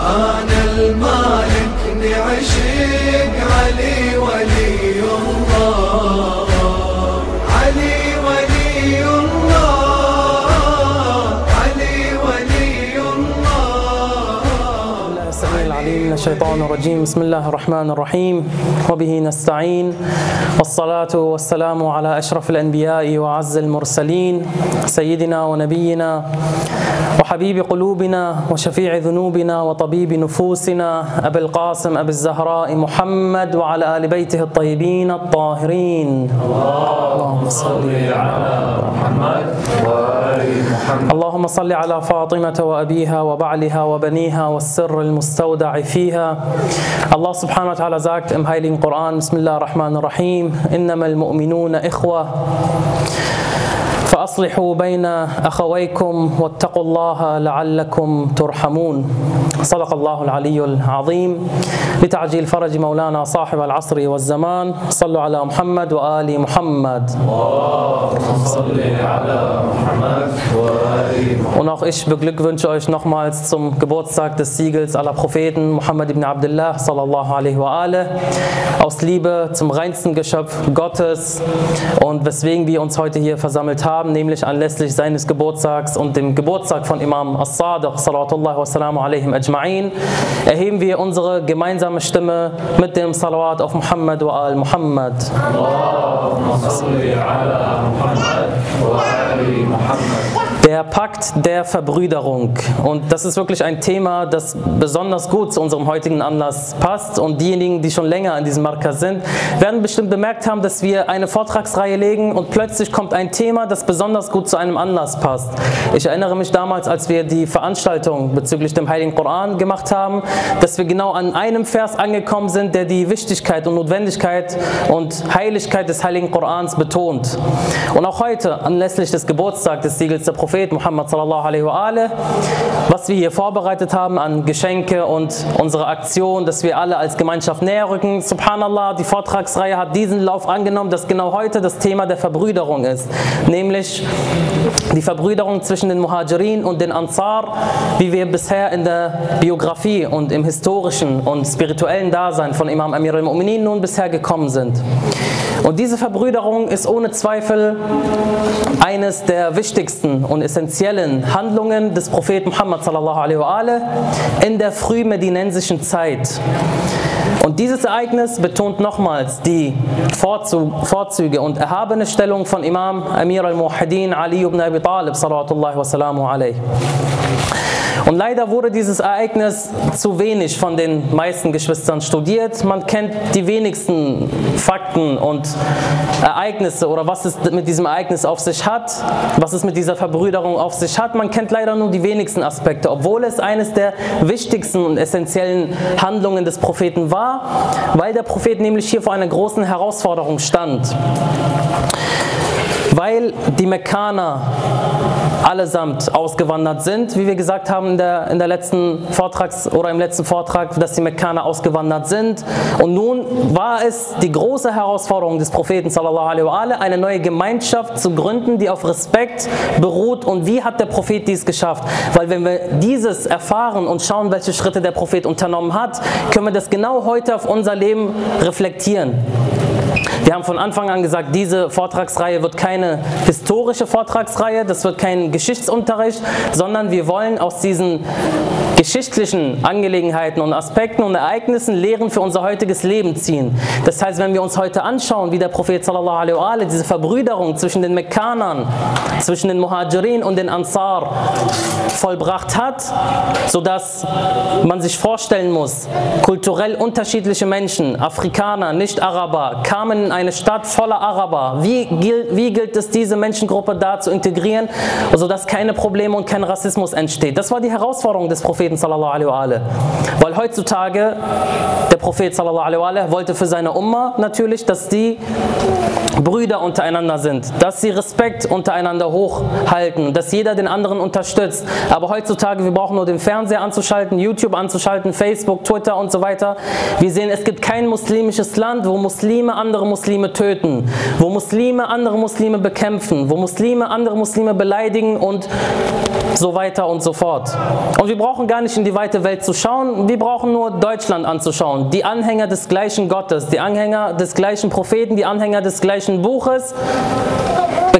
أنا المالك علي ولي الله علي ولي الله علي ولي الله الشيطان الرجيم بسم الله الرحمن الرحيم وبه نستعين والصلاة والسلام على أشرف الأنبياء وعز المرسلين سيدنا ونبينا وحبيب قلوبنا وشفيع ذنوبنا وطبيب نفوسنا أبي القاسم أبي الزهراء محمد وعلى آل بيته الطيبين الطاهرين. اللهم صل على محمد وآل محمد. اللهم صل على فاطمة وأبيها وبعلها وبنيها والسر المستودع فيها. الله سبحانه وتعالى sagt im Heiligen Koran بسم الله الرحمن الرحيم. إنما المؤمنون إخوة فأصلحوا بين أخويكم واتقوا الله لعلكم ترحمون. صدق الله العلي العظيم. لتعجيل فرج مولانا صاحب العصر والزمان صلوا على محمد وآل محمد. اللهم صل على محمد وآل محمد Und auch ich beglückwünsche euch nochmals zum Geburtstag des Siegels aller Propheten Muhammad ibn Abdullah sallallahu alaihi wa alih, aus Liebe zum reinsten Geschöpf Gottes und weswegen wir uns heute hier versammelt haben, nämlich anlässlich seines Geburtstags und dem Geburtstag von Imam As-Sadiq sallallahu wassalamu alaihim ajma'in, erheben wir unsere gemeinsame Stimme mit dem Salawat auf Muhammad wa al Muhammad. Allahumma salli ala Muhammad wa ali Muhammad. Der Pakt der Verbrüderung. Und das ist wirklich ein Thema, das besonders gut zu unserem heutigen Anlass passt. Und diejenigen, die schon länger an diesem Marker sind, werden bestimmt bemerkt haben, dass wir eine Vortragsreihe legen und plötzlich kommt ein Thema, das besonders gut zu einem Anlass passt. Ich erinnere mich damals, als wir die Veranstaltung bezüglich dem Heiligen Koran gemacht haben, dass wir genau an einem Vers angekommen sind, der die Wichtigkeit und Notwendigkeit und Heiligkeit des Heiligen Korans betont. Und auch heute, anlässlich des Geburtstags des Siegels der Prophet Muhammad sallallahu alaihi wa alih, was wir hier vorbereitet haben an Geschenke und unsere Aktion, dass wir alle als Gemeinschaft näher rücken. Subhanallah, die Vortragsreihe hat diesen Lauf angenommen, dass genau heute das Thema der Verbrüderung ist, nämlich die Verbrüderung zwischen den Muhajirin und den Ansar, wie wir bisher in der Biografie und im historischen und spirituellen Dasein von Imam Amir al-Mu'minin nun bisher gekommen sind. Und diese Verbrüderung ist ohne Zweifel eines der wichtigsten und essentiellen Handlungen des Propheten Muhammad sallallahu wa in der frühmedinensischen Zeit. Und dieses Ereignis betont nochmals die Vorzüge und erhabene Stellung von Imam Amir al-Muhadin Ali ibn Abi Talib sallallahu wa alaihi. Und leider wurde dieses Ereignis zu wenig von den meisten Geschwistern studiert. Man kennt die wenigsten Fakten und Ereignisse oder was es mit diesem Ereignis auf sich hat, was es mit dieser Verbrüderung auf sich hat. Man kennt leider nur die wenigsten Aspekte, obwohl es eines der wichtigsten und essentiellen Handlungen des Propheten war, weil der Prophet nämlich hier vor einer großen Herausforderung stand. Weil die Mekkaner allesamt ausgewandert sind, wie wir gesagt haben in der, in der letzten Vortrags- oder im letzten Vortrag, dass die Mekkaner ausgewandert sind. Und nun war es die große Herausforderung des Propheten sallallahu alaihi eine neue Gemeinschaft zu gründen, die auf Respekt beruht. Und wie hat der Prophet dies geschafft? Weil wenn wir dieses erfahren und schauen, welche Schritte der Prophet unternommen hat, können wir das genau heute auf unser Leben reflektieren. Wir haben von Anfang an gesagt, diese Vortragsreihe wird keine historische Vortragsreihe, das wird kein Geschichtsunterricht, sondern wir wollen aus diesen geschichtlichen Angelegenheiten und Aspekten und Ereignissen Lehren für unser heutiges Leben ziehen. Das heißt, wenn wir uns heute anschauen, wie der Prophet sallallahu alaihi diese Verbrüderung zwischen den Mekkanern, zwischen den Muhajirin und den Ansar vollbracht hat, sodass man sich vorstellen muss, kulturell unterschiedliche Menschen, Afrikaner, Nicht-Araber, kamen in eine Stadt voller Araber. Wie gilt, wie gilt es, diese Menschengruppe da zu integrieren, sodass keine Probleme und kein Rassismus entsteht? Das war die Herausforderung des Propheten sallallahu alaihi wa. Weil heutzutage der Prophet sallallahu alaihi wa wollte für seine Umma natürlich, dass die Brüder untereinander sind, dass sie Respekt untereinander hochhalten, dass jeder den anderen unterstützt. Aber heutzutage, wir brauchen nur den Fernseher anzuschalten, YouTube anzuschalten, Facebook, Twitter und so weiter. Wir sehen, es gibt kein muslimisches Land, wo Muslime andere Muslime töten, wo Muslime andere Muslime bekämpfen, wo Muslime andere Muslime beleidigen und so weiter und so fort. Und wir brauchen gar nicht in die weite Welt zu schauen, wir brauchen nur Deutschland anzuschauen. Die Anhänger des gleichen Gottes, die Anhänger des gleichen Propheten, die Anhänger des gleichen Buches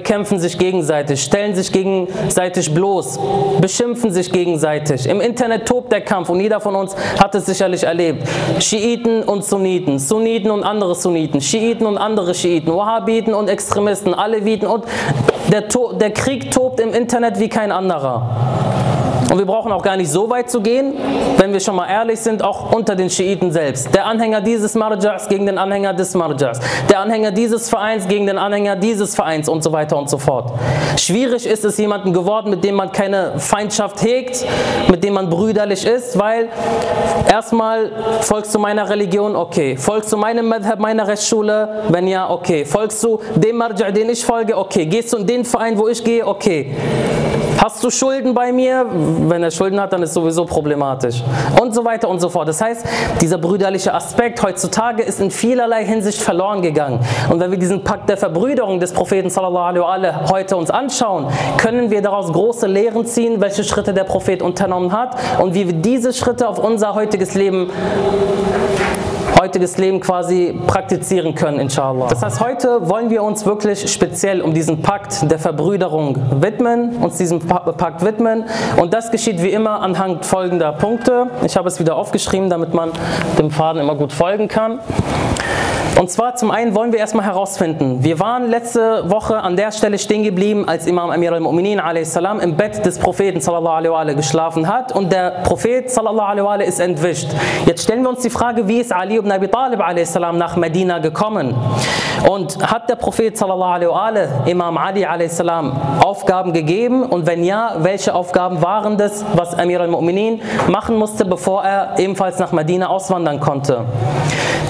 bekämpfen sich gegenseitig, stellen sich gegenseitig bloß, beschimpfen sich gegenseitig. Im Internet tobt der Kampf und jeder von uns hat es sicherlich erlebt. Schiiten und Sunniten, Sunniten und andere Sunniten, Schiiten und andere Schiiten, Wahhabiten und Extremisten, Aleviten und der, der Krieg tobt im Internet wie kein anderer. Und wir brauchen auch gar nicht so weit zu gehen, wenn wir schon mal ehrlich sind, auch unter den Schiiten selbst. Der Anhänger dieses Marjas gegen den Anhänger des Marjas. Der Anhänger dieses Vereins gegen den Anhänger dieses Vereins und so weiter und so fort. Schwierig ist es jemanden geworden, mit dem man keine Feindschaft hegt, mit dem man brüderlich ist, weil erstmal folgst du meiner Religion, okay. Folgst du meinem Madhab, meiner Rechtsschule, wenn ja, okay. Folgst du dem Marja, den ich folge, okay. Gehst du in den Verein, wo ich gehe, okay. Hast du Schulden bei mir? Wenn er Schulden hat, dann ist sowieso problematisch. Und so weiter und so fort. Das heißt, dieser brüderliche Aspekt heutzutage ist in vielerlei Hinsicht verloren gegangen. Und wenn wir diesen Pakt der Verbrüderung des Propheten sallallahu alaihi wa heute uns anschauen, können wir daraus große Lehren ziehen, welche Schritte der Prophet unternommen hat und wie wir diese Schritte auf unser heutiges Leben heutiges Leben quasi praktizieren können, inshallah. Das heißt, heute wollen wir uns wirklich speziell um diesen Pakt der Verbrüderung widmen, uns diesem Pakt widmen. Und das geschieht wie immer anhand folgender Punkte. Ich habe es wieder aufgeschrieben, damit man dem Faden immer gut folgen kann. Und zwar zum einen wollen wir erstmal herausfinden, wir waren letzte Woche an der Stelle stehen geblieben, als Imam Amir al-Mu'minin im Bett des Propheten sallallahu geschlafen hat und der Prophet sallallahu ist entwischt. Jetzt stellen wir uns die Frage, wie ist Ali ibn Abi Talib nach Medina gekommen? Und hat der Prophet sallallahu Imam Ali. Aufgaben gegeben und wenn ja, welche Aufgaben waren das, was Amir al-Mu'minin machen musste, bevor er ebenfalls nach Medina auswandern konnte?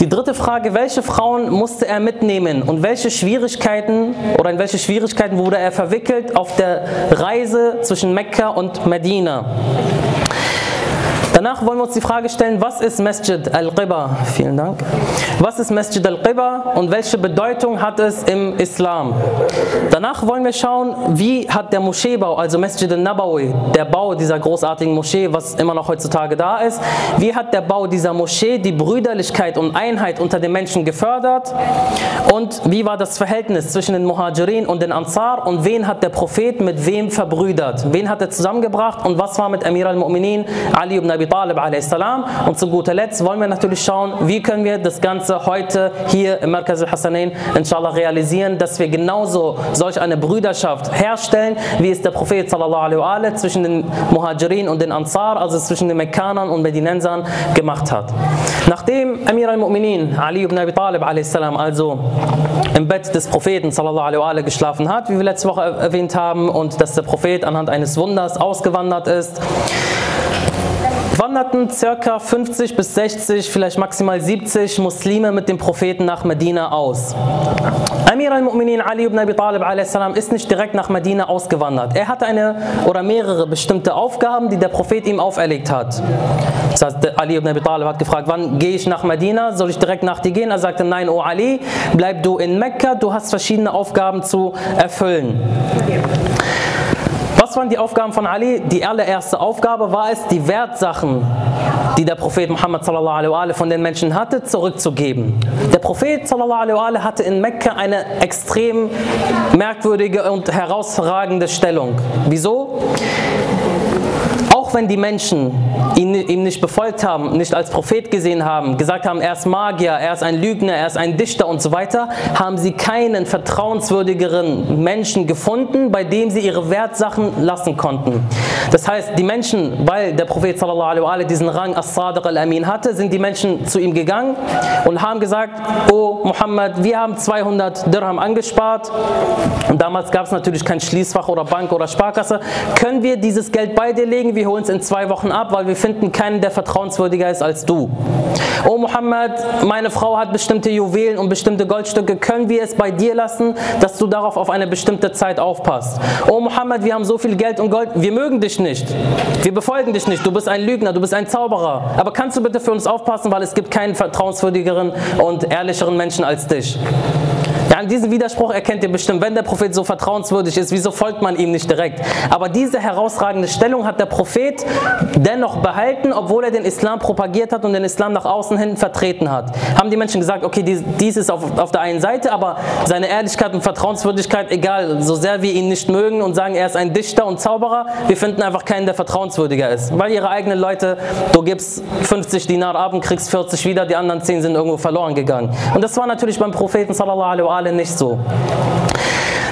Die dritte Frage, welche Frauen musste er mitnehmen und welche Schwierigkeiten oder in welche Schwierigkeiten wurde er verwickelt auf der Reise zwischen Mekka und Medina? Danach wollen wir uns die Frage stellen, was ist Masjid al-Qiba? Vielen Dank. Was ist Masjid al-Qiba und welche Bedeutung hat es im Islam? Danach wollen wir schauen, wie hat der Moscheebau, also Masjid al-Nabawi, der Bau dieser großartigen Moschee, was immer noch heutzutage da ist, wie hat der Bau dieser Moschee die Brüderlichkeit und Einheit unter den Menschen gefördert? Und wie war das Verhältnis zwischen den Muhajirin und den Ansar und wen hat der Prophet mit wem verbrüdert? Wen hat er zusammengebracht und was war mit Amir al-Mu'minin, Ali ibn Abi Talib a.s. Und zu guter Letzt wollen wir natürlich schauen, wie können wir das Ganze heute hier im Markaz al-Hassanain inshallah realisieren, dass wir genauso solch eine Brüderschaft herstellen, wie es der Prophet sallallahu alaihi zwischen den Muhajirin und den Ansar, also zwischen den Mekkanern und Medinensern gemacht hat. Nachdem Amir al-Mu'minin Ali ibn Abi Talib a.s. also im Bett des Propheten sallallahu alaihi geschlafen hat, wie wir letzte Woche erwähnt haben, und dass der Prophet anhand eines Wunders ausgewandert ist, wanderten ca. 50 bis 60, vielleicht maximal 70 Muslime mit dem Propheten nach Medina aus. Amir al-Mu'minin Ali ibn Abi Talib ist nicht direkt nach Medina ausgewandert. Er hatte eine oder mehrere bestimmte Aufgaben, die der Prophet ihm auferlegt hat. Das heißt, Ali ibn Abi Talib hat gefragt, wann gehe ich nach Medina? Soll ich direkt nach dir gehen? Er sagte, nein, O Ali, bleib du in Mekka, du hast verschiedene Aufgaben zu erfüllen. Was waren die Aufgaben von Ali? Die allererste Aufgabe war es, die Wertsachen, die der Prophet Muhammad von den Menschen hatte, zurückzugeben. Der Prophet hatte in Mekka eine extrem merkwürdige und herausragende Stellung. Wieso? Wenn die Menschen ihn, ihm nicht befolgt haben, nicht als Prophet gesehen haben, gesagt haben, er ist Magier, er ist ein Lügner, er ist ein Dichter und so weiter, haben sie keinen vertrauenswürdigeren Menschen gefunden, bei dem sie ihre Wertsachen lassen konnten. Das heißt, die Menschen, weil der Prophet sallallahu alaihi diesen Rang As-Sadiq al-Amin hatte, sind die Menschen zu ihm gegangen und haben gesagt, oh Muhammad, wir haben 200 Dirham angespart und damals gab es natürlich kein Schließfach oder Bank oder Sparkasse. Können wir dieses Geld bei dir legen? Wir holen uns in zwei Wochen ab, weil wir finden keinen, der vertrauenswürdiger ist als du. Oh Muhammad, meine Frau hat bestimmte Juwelen und bestimmte Goldstücke. Können wir es bei dir lassen, dass du darauf auf eine bestimmte Zeit aufpasst? Oh Muhammad, wir haben so viel Geld und Gold. Wir mögen dich nicht. Wir befolgen dich nicht. Du bist ein Lügner, du bist ein Zauberer. Aber kannst du bitte für uns aufpassen, weil es gibt keinen vertrauenswürdigeren und ehrlicheren Menschen als dich. Ja, an diesem Widerspruch erkennt ihr bestimmt, wenn der Prophet so vertrauenswürdig ist, wieso folgt man ihm nicht direkt? Aber diese herausragende Stellung hat der Prophet dennoch behalten, obwohl er den Islam propagiert hat und den Islam nach außen hin vertreten hat. Haben die Menschen gesagt, okay, dies, dies ist auf, auf der einen Seite, aber seine Ehrlichkeit und Vertrauenswürdigkeit, egal, so sehr wir ihn nicht mögen und sagen, er ist ein Dichter und Zauberer, wir finden einfach keinen, der vertrauenswürdiger ist. Weil ihre eigenen Leute, du gibst 50 Dinar ab und kriegst 40 wieder, die anderen 10 sind irgendwo verloren gegangen. Und das war natürlich beim Propheten sallallahu alaihi wa sallam nicht so.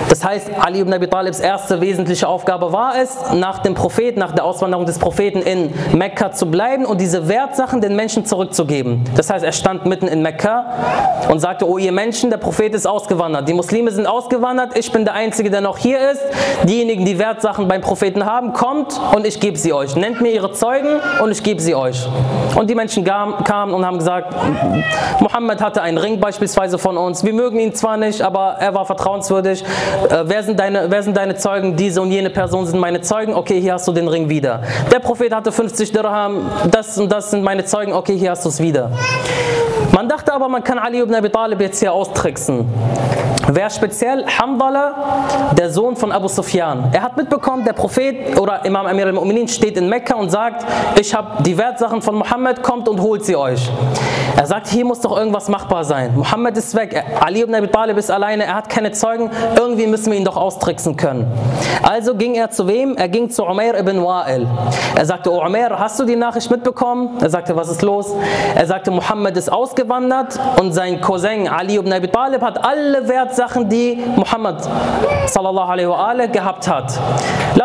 Das heißt, Ali ibn Abi Talibs erste wesentliche Aufgabe war es, nach dem Propheten, nach der Auswanderung des Propheten in Mekka zu bleiben und diese Wertsachen den Menschen zurückzugeben. Das heißt, er stand mitten in Mekka und sagte, oh ihr Menschen, der Prophet ist ausgewandert, die Muslime sind ausgewandert, ich bin der Einzige, der noch hier ist. Diejenigen, die Wertsachen beim Propheten haben, kommt und ich gebe sie euch. Nennt mir ihre Zeugen und ich gebe sie euch. Und die Menschen kamen und haben gesagt, Mohammed hatte einen Ring beispielsweise von uns. Wir mögen ihn zwar nicht, aber er war vertrauenswürdig äh, wer, sind deine, wer sind deine Zeugen? Diese und jene Person sind meine Zeugen. Okay, hier hast du den Ring wieder. Der Prophet hatte 50 Dirham, das und das sind meine Zeugen. Okay, hier hast du es wieder. Man dachte aber, man kann Ali ibn Abi Talib jetzt hier austricksen. Wer speziell Hamdala, der Sohn von Abu Sufyan. Er hat mitbekommen, der Prophet oder Imam Amir al-Mu'minin steht in Mekka und sagt, ich habe die Wertsachen von Mohammed, kommt und holt sie euch. Er sagt, hier muss doch irgendwas machbar sein. Mohammed ist weg, Ali ibn Abi Talib ist alleine, er hat keine Zeugen, irgendwie müssen wir ihn doch austricksen können. Also ging er zu wem? Er ging zu Umair ibn Wa'il. Er sagte, oh Umair, hast du die Nachricht mitbekommen? Er sagte, was ist los? Er sagte, Mohammed ist ausgewandert und sein Cousin Ali ibn Abi Talib hat alle Wertsachen, die Mohammed sallallahu alaihi wa gehabt hat.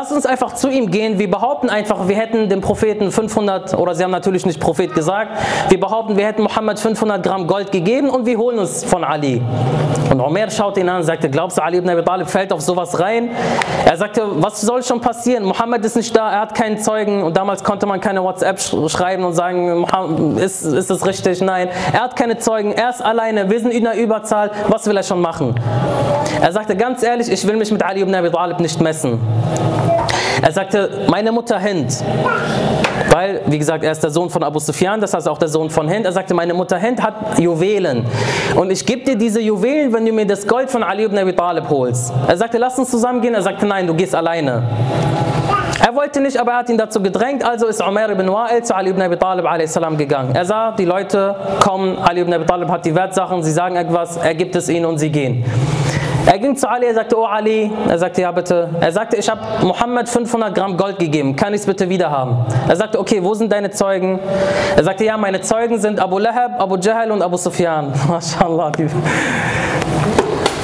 Lass uns einfach zu ihm gehen. Wir behaupten einfach, wir hätten dem Propheten 500, oder sie haben natürlich nicht Prophet gesagt, wir behaupten, wir hätten Mohammed 500 Gramm Gold gegeben und wir holen uns von Ali. Und Umar schaut ihn an und sagte, glaubst du, Ali ibn Abi Talib fällt auf sowas rein? Er sagte, was soll schon passieren? Mohammed ist nicht da, er hat keinen Zeugen und damals konnte man keine WhatsApp schreiben und sagen, ist, ist es richtig? Nein. Er hat keine Zeugen, er ist alleine, wir sind in der Überzahl, was will er schon machen? Er sagte ganz ehrlich, ich will mich mit Ali ibn Abi Talib nicht messen. Er sagte, meine Mutter Hind, weil, wie gesagt, er ist der Sohn von Abu Sufyan, das heißt auch der Sohn von Hind. Er sagte, meine Mutter Hind hat Juwelen. Und ich gebe dir diese Juwelen, wenn du mir das Gold von Ali ibn Abi Talib holst. Er sagte, lass uns zusammengehen. Er sagte, nein, du gehst alleine. Er wollte nicht, aber er hat ihn dazu gedrängt, also ist Umar ibn Wa'il zu Ali ibn Abi Talib gegangen. Er sah, die Leute kommen, Ali ibn Abi Talib hat die Wertsachen, sie sagen etwas, er gibt es ihnen und sie gehen. Er ging zu Ali, er sagte, oh Ali, er sagte, ja bitte. Er sagte, ich habe Mohammed 500 Gramm Gold gegeben, kann ich es bitte wieder haben? Er sagte, okay, wo sind deine Zeugen? Er sagte, ja, meine Zeugen sind Abu Lahab, Abu Jahl und Abu Sufyan. MashaAllah.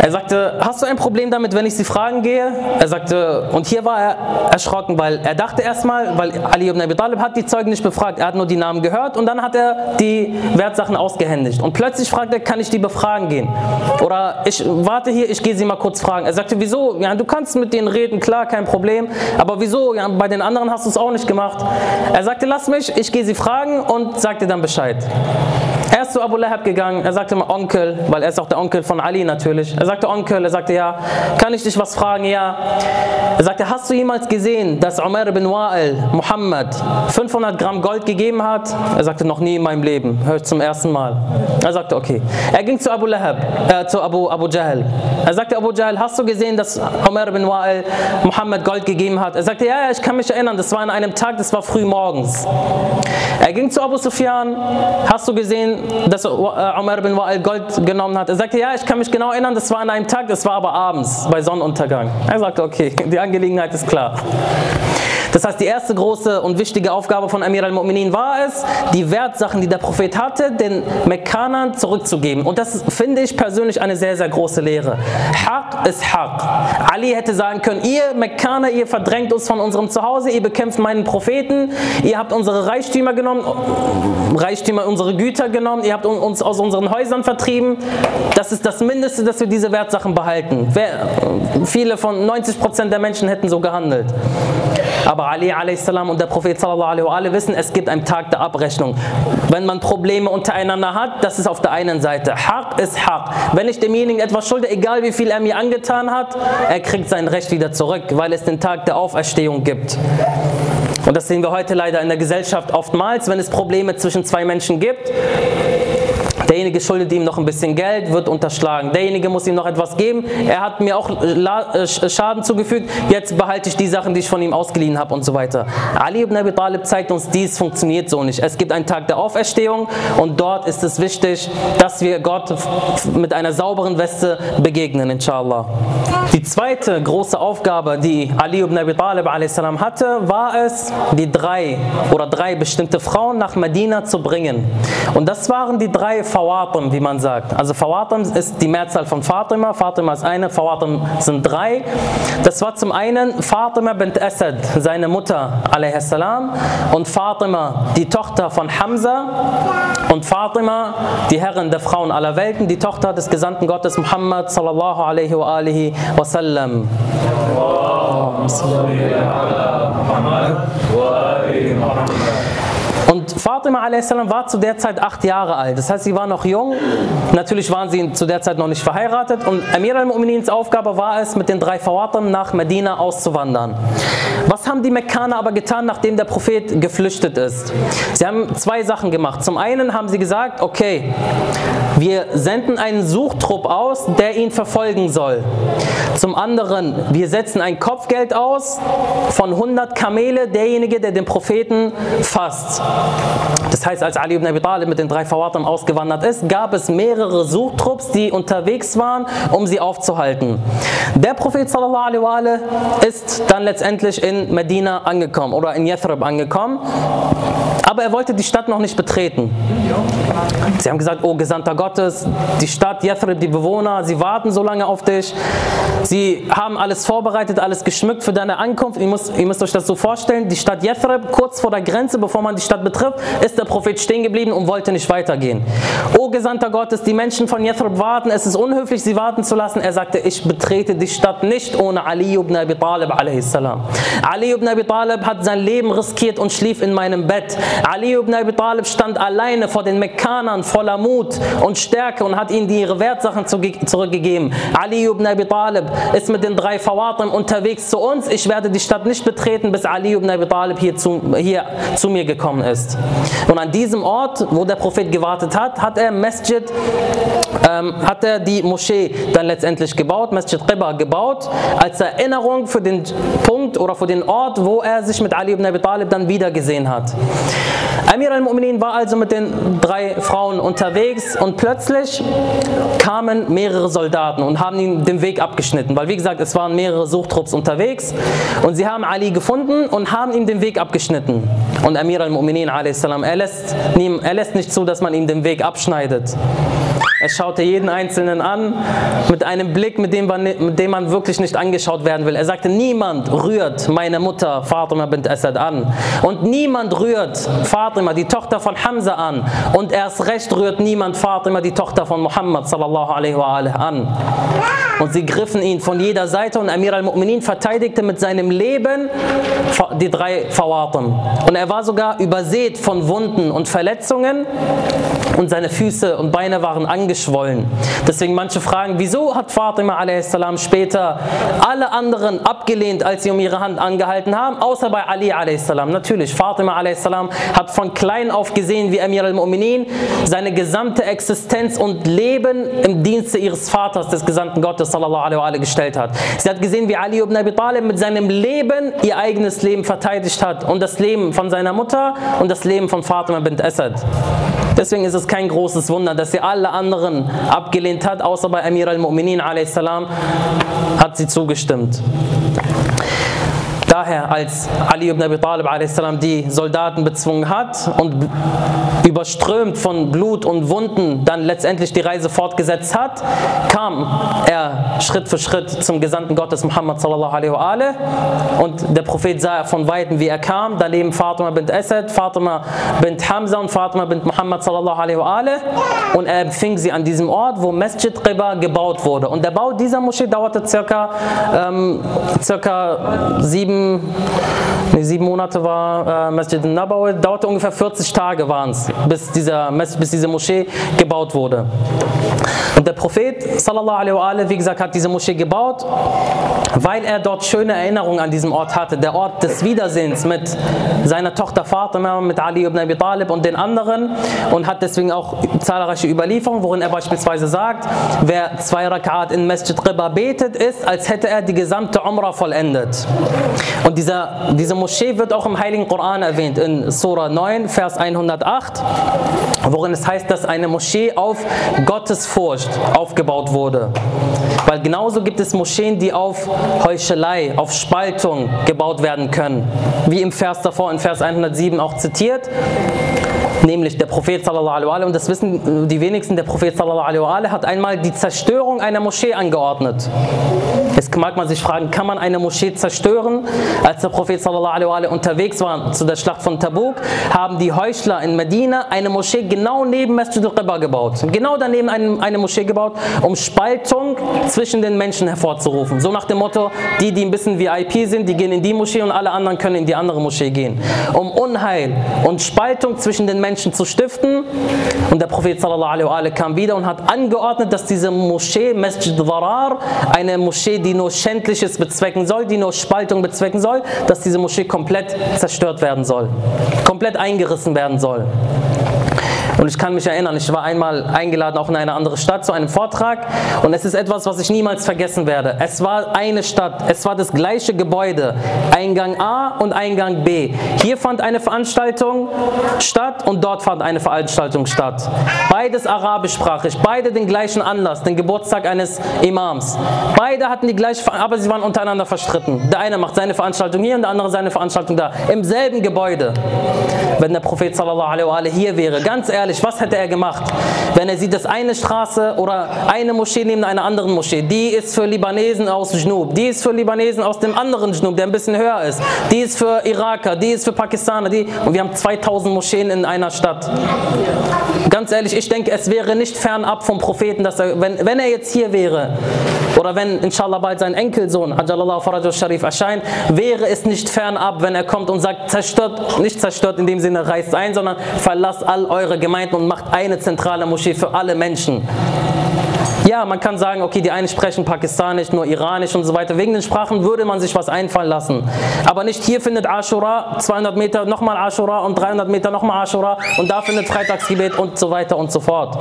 Er sagte, hast du ein Problem damit, wenn ich sie fragen gehe? Er sagte, und hier war er erschrocken, weil er dachte erstmal, weil Ali ibn Abi Talib hat die Zeugen nicht befragt, er hat nur die Namen gehört und dann hat er die Wertsachen ausgehändigt. Und plötzlich fragt er, kann ich die befragen gehen? Oder ich warte hier, ich gehe sie mal kurz fragen. Er sagte, wieso? Ja, du kannst mit denen reden, klar, kein Problem. Aber wieso? Ja, bei den anderen hast du es auch nicht gemacht. Er sagte, lass mich, ich gehe sie fragen und sag dir dann Bescheid. Er ist zu Abu Lahab gegangen, er sagte mal Onkel, weil er ist auch der Onkel von Ali natürlich. Er sagte Onkel, er sagte ja, kann ich dich was fragen? Ja. Er sagte, hast du jemals gesehen, dass Umar ibn Wa'il Muhammad 500 Gramm Gold gegeben hat? Er sagte, noch nie in meinem Leben, höre ich zum ersten Mal. Er sagte, okay. Er ging zu Abu Lahab, äh, zu Abu, Abu Jahl. Er sagte, Abu Jahl, hast du gesehen, dass Umar ibn Wa'il Muhammad Gold gegeben hat? Er sagte, ja, ja, ich kann mich erinnern, das war an einem Tag, das war früh morgens. Er ging zu Abu Sufyan, hast du gesehen, dass Umar ibn Wa'il Gold genommen hat? Er sagte, ja, ich kann mich genau erinnern, das war an einem Tag, das war aber abends, bei Sonnenuntergang. Er sagte, okay, die Angelegenheit ist klar. Das heißt, die erste große und wichtige Aufgabe von Amir al-Mu'minin war es, die Wertsachen, die der Prophet hatte, den Mekkanern zurückzugeben. Und das finde ich persönlich eine sehr, sehr große Lehre. Haq ist Haq. Ali hätte sagen können, ihr Mekkaner, ihr verdrängt uns von unserem Zuhause, ihr bekämpft meinen Propheten, ihr habt unsere Reichtümer genommen, Reichtümer, unsere Güter genommen, ihr habt uns aus unseren Häusern vertrieben. Das ist das Mindeste, dass wir diese Wertsachen behalten. Viele von 90% der Menschen hätten so gehandelt. Aber Ali a.s. und der Prophet sallallahu wissen, es gibt einen Tag der Abrechnung. Wenn man Probleme untereinander hat, das ist auf der einen Seite. Haq ist Haq. Wenn ich demjenigen etwas schulde, egal wie viel er mir angetan hat, er kriegt sein Recht wieder zurück, weil es den Tag der Auferstehung gibt. Und das sehen wir heute leider in der Gesellschaft oftmals, wenn es Probleme zwischen zwei Menschen gibt Derjenige schuldet ihm noch ein bisschen Geld, wird unterschlagen. Derjenige muss ihm noch etwas geben. Er hat mir auch La- äh, Schaden zugefügt. Jetzt behalte ich die Sachen, die ich von ihm ausgeliehen habe und so weiter. Ali ibn Abi Talib zeigt uns, dies funktioniert so nicht. Es gibt einen Tag der Auferstehung und dort ist es wichtig, dass wir Gott mit einer sauberen Weste begegnen, inshallah. Die zweite große Aufgabe, die Ali ibn Abi Talib a.s. hatte, war es, die drei oder drei bestimmte Frauen nach Medina zu bringen. Und das waren die drei Fawatim, wie man sagt. Also Fawatim ist die Mehrzahl von Fatima. Fatima ist eine, Fawatim sind drei. Das war zum einen Fatima bint Asad, seine Mutter a.s. und Fatima, die Tochter von Hamza und Fatima, die Herrin der Frauen aller Welten, die Tochter des Gesandten Gottes Muhammad sallallahu alaihi wa alihi wasallam. Und Fatima a.s. war zu der Zeit acht Jahre alt. Das heißt, sie war noch jung. Natürlich waren sie zu der Zeit noch nicht verheiratet. Und Amir al-Mu'minins Aufgabe war es, mit den drei Fawatim nach Medina auszuwandern. Was haben die Mekkaner aber getan, nachdem der Prophet geflüchtet ist? Sie haben zwei Sachen gemacht. Zum einen haben sie gesagt, okay, wir senden einen Suchtrupp aus, der ihn verfolgen soll. Zum anderen, wir setzen ein Kopfgeld aus von 100 Kamele, derjenige, der den Propheten fasst. Das heißt, als Ali ibn Abi Talib mit den drei Fawatim ausgewandert ist, gab es mehrere Suchtrupps, die unterwegs waren, um sie aufzuhalten. Der Prophet sallallahu alaihi wa ist dann letztendlich in Medina angekommen oder in Yathrib angekommen, aber er wollte die Stadt noch nicht betreten. Sie haben gesagt, oh Gesandter Gottes, die Stadt Yathrib, die Bewohner, sie warten so lange auf dich. Sie haben alles vorbereitet, alles geschmückt für deine Ankunft. Ihr müsst, ihr müsst euch das so vorstellen, die Stadt Yathrib, kurz vor der Grenze, bevor man die Stadt betrifft, ist der Prophet stehen geblieben und wollte nicht weitergehen. O Gesandter Gottes, die Menschen von Yathrib warten, es ist unhöflich, sie warten zu lassen. Er sagte, ich betrete die Stadt nicht ohne Ali ibn Abi Talib a.s. Ali ibn Abi Talib hat sein Leben riskiert und schlief in meinem Bett. Ali ibn Abi Talib stand alleine vor den Mekkanern voller Mut und Stärke und hat ihnen ihre Wertsachen zurückgegeben. Ali ibn Abi Talib ist mit den drei Fawatim unterwegs zu uns. Ich werde die Stadt nicht betreten, bis Ali ibn Abi Talib hier zu, hier zu mir gekommen ist. Und an diesem Ort, wo der Prophet gewartet hat, hat er Masjid, ähm, hat er die Moschee dann letztendlich gebaut, Masjid Qiba gebaut, als Erinnerung für den Punkt oder für den Ort, wo er sich mit Ali ibn Abi Talib dann wiedergesehen hat. Amir al-Mu'minin war also mit den drei Frauen unterwegs und plötzlich kamen mehrere Soldaten und haben ihm den Weg abgeschnitten, weil wie gesagt, es waren mehrere Suchtrupps unterwegs und sie haben Ali gefunden und haben ihm den Weg abgeschnitten. Und Amir al-Mu'minin. Er er lässt nicht zu, dass man ihm den Weg abschneidet. Er schaute jeden Einzelnen an mit einem Blick, mit dem, man, mit dem man wirklich nicht angeschaut werden will. Er sagte, niemand rührt meine Mutter Fatima bint Asad an. Und niemand rührt Fatima, die Tochter von Hamza, an. Und erst recht rührt niemand Fatima, die Tochter von Muhammad sallallahu alaihi wa alihi, an. Und sie griffen ihn von jeder Seite und Amir al-Mu'minin verteidigte mit seinem Leben die drei Fawatim. Und er war sogar übersät von Wunden und Verletzungen und seine Füße und Beine waren angeschwollen. Deswegen manche fragen, wieso hat Fatima a.s. später alle anderen abgelehnt, als sie um ihre Hand angehalten haben, außer bei Ali a.s. Natürlich, Fatima a.s. hat von klein auf gesehen, wie Amir al-Mu'minin seine gesamte Existenz und Leben im Dienste ihres Vaters, des Gesandten Gottes sallallahu alaihi gestellt hat. Sie hat gesehen, wie Ali ibn Abi Talib mit seinem Leben ihr eigenes Leben verteidigt hat und das Leben von seiner Mutter und das Leben von Fatima bint Asad. Deswegen ist es kein großes Wunder, dass sie alle anderen abgelehnt hat, außer bei Amir al-Mu'minin a.s. hat sie zugestimmt. Daher, als Ali ibn Abi Talib die Soldaten bezwungen hat und überströmt von Blut und Wunden dann letztendlich die Reise fortgesetzt hat, kam er Schritt für Schritt zum Gesandten Gottes Muhammad sallallahu alaihi wa alihi. und der Prophet sah von Weitem, wie er kam, daneben Fatima bint Asad, Fatima bint Hamza und Fatima bint Muhammad sallallahu alaihi wa alihi. und er empfing sie an diesem Ort, wo Masjid Qiba gebaut wurde. Und der Bau dieser Moschee dauerte circa, ähm, circa sieben nee, sieben Monate war äh, Masjid al-Nabawi, dauerte ungefähr 40 Tage waren es, bis, bis diese Moschee gebaut wurde. Und der Prophet, sallallahu alaihi wa alaihi, wie gesagt, hat diese Moschee gebaut, weil er dort schöne Erinnerungen an diesem Ort hatte. Der Ort des Wiedersehens mit seiner Tochter Fatima, mit Ali ibn Abi Talib und den anderen und hat deswegen auch zahlreiche Überlieferungen, worin er beispielsweise sagt, wer zwei Rakat in Masjid Riba betet, ist, als hätte er die gesamte Umrah vollendet. Und dieser, diese Moschee wird auch im Heiligen Koran erwähnt, in Surah 9, Vers 108, worin es heißt, dass eine Moschee auf Gottesfurcht aufgebaut wurde. Weil genauso gibt es Moscheen, die auf Heuchelei, auf Spaltung gebaut werden können. Wie im Vers davor, in Vers 107 auch zitiert. Nämlich der Prophet sallallahu alaihi und das wissen die wenigsten, der Prophet sallallahu alaihi hat einmal die Zerstörung einer Moschee angeordnet. Jetzt mag man sich fragen, kann man eine Moschee zerstören? Als der Prophet sallallahu alaihi unterwegs war zu der Schlacht von Tabuk, haben die Heuchler in Medina eine Moschee genau neben Masjid al-Qiba gebaut. Genau daneben eine, eine Moschee gebaut, um Spaltung zwischen den Menschen hervorzurufen. So nach dem Motto, die, die ein bisschen VIP sind, die gehen in die Moschee und alle anderen können in die andere Moschee gehen. Um Unheil und Spaltung zwischen den Menschen zu stiften. Und der Prophet sallallahu alaihi kam wieder und hat angeordnet, dass diese Moschee, Masjid Dharar, eine Moschee, die nur Schändliches bezwecken soll, die nur Spaltung bezwecken soll, dass diese Moschee komplett zerstört werden soll. Komplett eingerissen werden soll. Und ich kann mich erinnern, ich war einmal eingeladen auch in eine andere Stadt zu einem Vortrag und es ist etwas, was ich niemals vergessen werde. Es war eine Stadt, es war das gleiche Gebäude, Eingang A und Eingang B. Hier fand eine Veranstaltung statt und dort fand eine Veranstaltung statt. Beides arabischsprachig, beide den gleichen Anlass, den Geburtstag eines Imams. Beide hatten die gleiche, aber sie waren untereinander verstritten. Der eine macht seine Veranstaltung hier und der andere seine Veranstaltung da. Im selben Gebäude. Wenn der Prophet sallallahu alaihi wa hier wäre, ganz ehrlich, was hätte er gemacht? Wenn er sieht, dass eine Straße oder eine Moschee neben einer anderen Moschee, die ist für Libanesen aus Jnub, die ist für Libanesen aus dem anderen Jnub, der ein bisschen höher ist, die ist für Iraker, die ist für Pakistaner, die, und wir haben 2000 Moscheen in einer Stadt. Ganz ehrlich, ich denke, es wäre nicht fernab vom Propheten, dass er, wenn, wenn er jetzt hier wäre, oder wenn inshallah bald sein Enkelsohn, Ajalallah Faraj al-Sharif, erscheint, wäre es nicht fernab, wenn er kommt und sagt, zerstört, nicht zerstört in dem Sinne, reißt ein, sondern verlasst all eure Gemeinden und macht eine zentrale Moschee für alle Menschen. Ja, man kann sagen, okay, die einen sprechen Pakistanisch, nur Iranisch und so weiter. Wegen den Sprachen würde man sich was einfallen lassen. Aber nicht hier findet Ashura 200 Meter nochmal Ashura und 300 Meter nochmal Ashura und da findet Freitagsgebet und so weiter und so fort.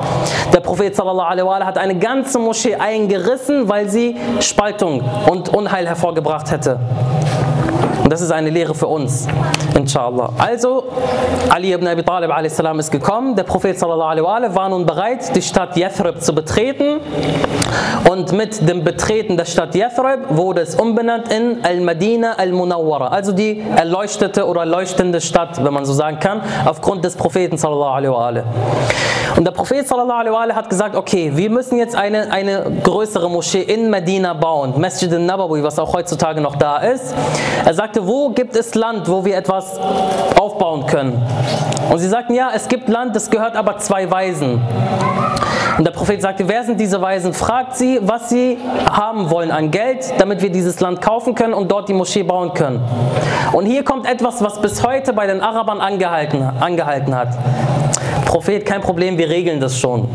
Der Prophet sallallahu wa hat eine ganze Moschee eingerissen, weil sie Spaltung und Unheil hervorgebracht hätte. Und das ist eine Lehre für uns, inshallah. Also, Ali ibn Abi Talib a.s. ist gekommen. Der Prophet sallallahu alaihi war nun bereit, die Stadt Yathrib zu betreten. Und mit dem Betreten der Stadt Yathrib wurde es umbenannt in Al-Madina Al-Munawwara, also die erleuchtete oder leuchtende Stadt, wenn man so sagen kann, aufgrund des Propheten sallallahu alaihi. Und der Prophet sallallahu alaihi hat gesagt, okay, wir müssen jetzt eine, eine größere Moschee in Medina bauen, Masjid al-Nabawi, was auch heutzutage noch da ist. Er sagte, wo gibt es Land, wo wir etwas aufbauen können? Und sie sagten, ja, es gibt Land, das gehört aber zwei Weisen. Und der Prophet sagte, wer sind diese Weisen? Fragt sie, was sie haben wollen an Geld, damit wir dieses Land kaufen können und dort die Moschee bauen können. Und hier kommt etwas, was bis heute bei den Arabern angehalten, angehalten hat. Prophet, kein Problem, wir regeln das schon.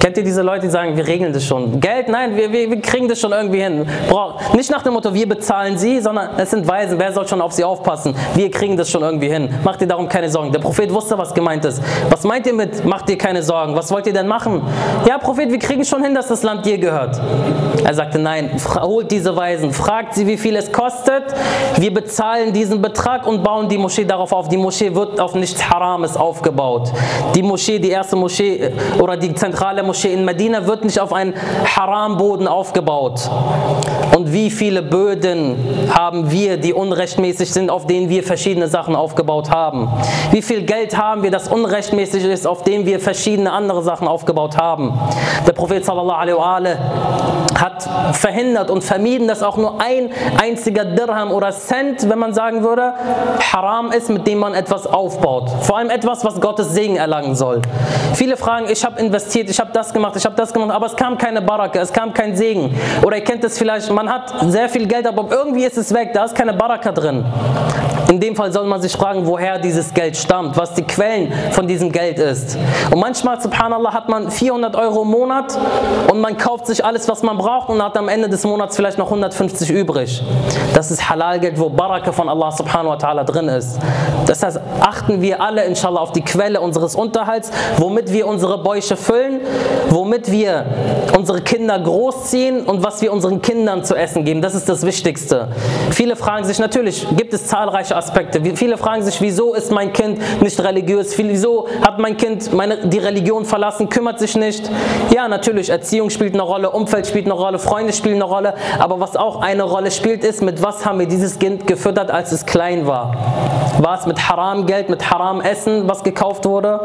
Kennt ihr diese Leute, die sagen, wir regeln das schon? Geld? Nein, wir, wir, wir kriegen das schon irgendwie hin. Bra- Nicht nach dem Motto, wir bezahlen sie, sondern es sind Weisen, wer soll schon auf sie aufpassen? Wir kriegen das schon irgendwie hin. Macht ihr darum keine Sorgen. Der Prophet wusste, was gemeint ist. Was meint ihr mit, macht ihr keine Sorgen? Was wollt ihr denn machen? Ja, Prophet, wir kriegen schon hin, dass das Land dir gehört. Er sagte, nein, holt diese Weisen, fragt sie, wie viel es kostet. Wir bezahlen diesen Betrag und bauen die Moschee darauf auf. Die Moschee wird auf nichts Harames aufgebaut. Die Moschee, die erste Moschee äh, oder die zentrale Moschee in Medina wird nicht auf einen Haramboden aufgebaut. Und wie viele Böden haben wir, die unrechtmäßig sind, auf denen wir verschiedene Sachen aufgebaut haben? Wie viel Geld haben wir, das unrechtmäßig ist, auf dem wir verschiedene andere Sachen aufgebaut haben? Der Prophet sallallahu alaihi wa hat verhindert und vermieden, dass auch nur ein einziger Dirham oder Cent, wenn man sagen würde, haram ist, mit dem man etwas aufbaut. Vor allem etwas, was Gottes Segen erlangen soll. Viele fragen, ich habe investiert, ich habe das gemacht, ich habe das gemacht, aber es kam keine Baraka, es kam kein Segen. Oder ihr kennt es vielleicht, man hat sehr viel Geld, aber irgendwie ist es weg, da ist keine Baraka drin. In dem Fall soll man sich fragen, woher dieses Geld stammt, was die Quellen von diesem Geld ist. Und manchmal, subhanallah, hat man 400 Euro im Monat und man kauft sich alles, was man braucht und hat am Ende des Monats vielleicht noch 150 übrig. Das ist Halal-Geld, wo Baraka von Allah subhanahu wa ta'ala drin ist. Das heißt, achten wir alle, inshallah, auf die Quelle unseres Unterhalts, womit wir unsere Bäuche füllen, womit wir unsere Kinder großziehen und was wir unseren Kindern zu essen geben. Das ist das Wichtigste. Viele fragen sich, natürlich gibt es zahlreiche Aspekte. Viele fragen sich, wieso ist mein Kind nicht religiös? Wieso hat mein Kind meine, die Religion verlassen, kümmert sich nicht? Ja, natürlich, Erziehung spielt eine Rolle, Umfeld spielt eine Rolle, Freunde spielen eine Rolle. Aber was auch eine Rolle spielt, ist, mit was haben wir dieses Kind gefüttert, als es klein war? War es mit Haram-Geld, mit Haram-Essen, was gekauft wurde?